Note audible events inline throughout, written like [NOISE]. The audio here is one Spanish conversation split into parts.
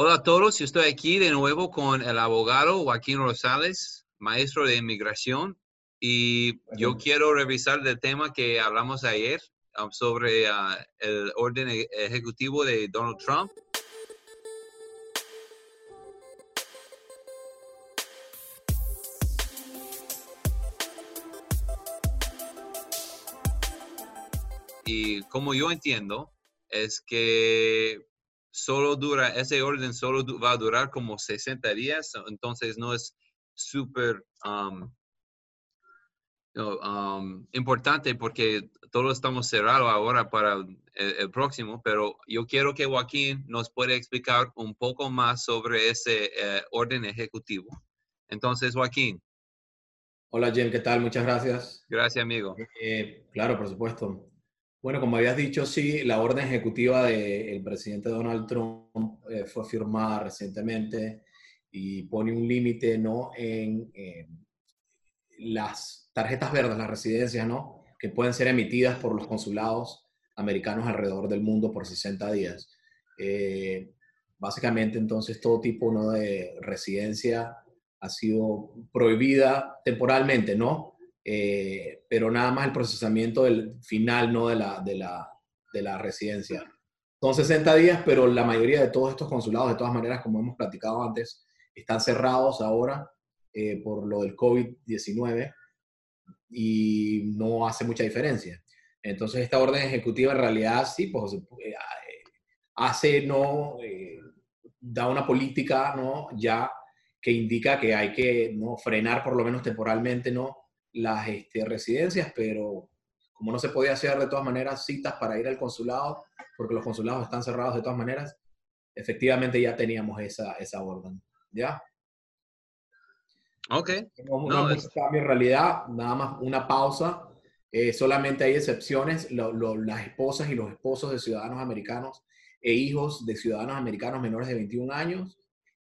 Hola a todos, yo estoy aquí de nuevo con el abogado Joaquín Rosales, maestro de inmigración, y yo quiero revisar el tema que hablamos ayer um, sobre uh, el orden e- ejecutivo de Donald Trump. Y como yo entiendo, es que solo dura, ese orden solo va a durar como 60 días, entonces no es súper um, um, importante porque todos estamos cerrados ahora para el, el próximo, pero yo quiero que Joaquín nos pueda explicar un poco más sobre ese eh, orden ejecutivo. Entonces, Joaquín, Hola Jen, ¿qué tal? Muchas gracias. gracias amigo. Eh, claro, por supuesto. Bueno, como habías dicho, sí, la orden ejecutiva del presidente Donald Trump eh, fue firmada recientemente y pone un límite ¿no? en eh, las tarjetas verdes, las residencias, ¿no? que pueden ser emitidas por los consulados americanos alrededor del mundo por 60 días. Eh, básicamente, entonces, todo tipo ¿no? de residencia ha sido prohibida temporalmente, ¿no? Eh, pero nada más el procesamiento del final, ¿no? De la, de la, de la residencia. Son 60 días, pero la mayoría de todos estos consulados, de todas maneras, como hemos platicado antes, están cerrados ahora eh, por lo del COVID-19 y no hace mucha diferencia. Entonces, esta orden ejecutiva en realidad sí, pues eh, hace, no, eh, da una política, ¿no? Ya que indica que hay que ¿no? frenar por lo menos temporalmente ¿no? Las este, residencias, pero como no se podía hacer de todas maneras citas para ir al consulado, porque los consulados están cerrados de todas maneras, efectivamente ya teníamos esa, esa orden. ¿Ya? Ok. No, es- cambio en realidad, nada más una pausa. Eh, solamente hay excepciones, lo- lo- las esposas y los esposos de ciudadanos americanos e hijos de ciudadanos americanos menores de 21 años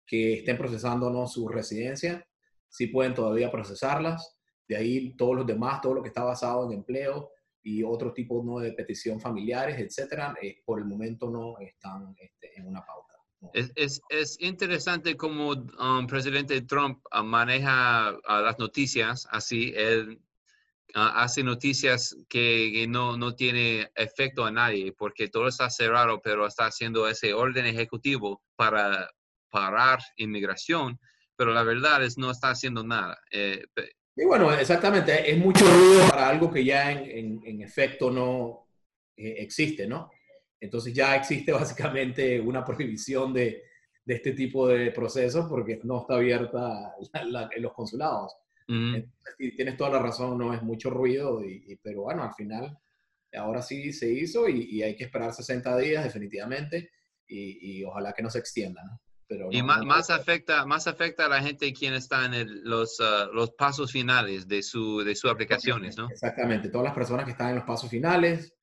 que estén procesando ¿no? su residencia, sí pueden todavía procesarlas. De ahí todos los demás, todo lo que está basado en empleo y otro tipo ¿no? de petición familiares, etcétera, eh, por el momento no están este, en una pauta. Es, es, es interesante cómo um, presidente Trump uh, maneja las noticias así. Él uh, hace noticias que, que no, no tiene efecto a nadie porque todo está cerrado, pero está haciendo ese orden ejecutivo para parar inmigración, pero la verdad es no está haciendo nada. Eh, Y bueno, exactamente, es mucho ruido para algo que ya en, en- en efecto no eh, existe, ¿no? Entonces ya existe [LAUGHS] básicamente una prohibición de, de este tipo de procesos porque no está abierta la- la- en los consulados. Entonces, sí, tienes toda la razón, no es mucho ruido, y, y- pero bueno, al final, ahora sí se hizo y, y hay que esperar 60 días definitivamente y, y ojalá que no se extienda, ¿no? Pero Y no- ma- no- más, afecta, más afecta a la gente quien está en el- los, uh, los pasos finales de su, de sus aplicaciones, ¿no? Exactamente, todas las personas que están en los pasos finales,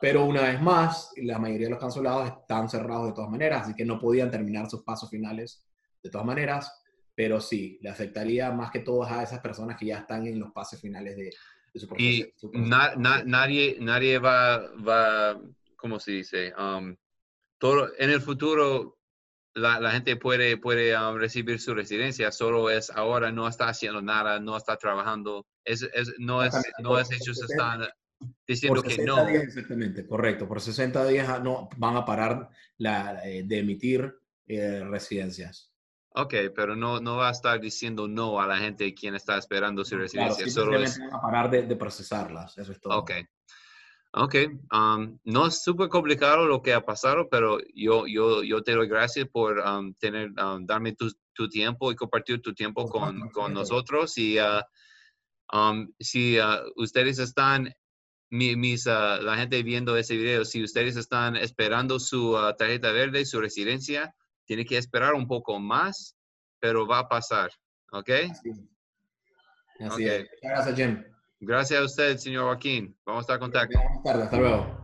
pero una vez más, la mayoría de los consulados están cerrados de todas maneras, así que no podían terminar sus pasos finales de todas maneras, pero sí, le afectaría más que todo a esas personas que ya están en los pasos finales de, de su proceso. Y su proceso. na- na- nadie, nadie va, va, ¿cómo se dice? Um, todo, en el futuro la, la gente puede, puede um, recibir su residencia, solo es ahora no está haciendo nada, no está trabajando, es, es- no es, no es ellos 60 están diciendo Por que 60 no. días, exactamente, correcto. Por 60 días ah, no, van a parar la, eh, de emitir eh, residencias. Ok, pero no, no va a estar diciendo no a la gente quien está esperando su Claro, residencia, solo es... van a parar de, de procesarlas, eso es todo. Ok. Ok. um, no es súper complicado lo que ha pasado, pero yo, yo, yo te doy gracias por um, tener, um, darme tu, tu tiempo y compartir tu tiempo con, con nosotros. Y uh, um, si uh, ustedes están, mi- mis, uh, la gente viendo ese video, si ustedes están esperando su uh, tarjeta verde, su residencia, tiene que esperar un poco más, pero va a pasar. ¿Ok? Así, Así Ok. es. Muchas gracias, Jem. Gracias a usted, señor Joaquín. Vamos a estar en contacto. Buenas tardes, hasta luego.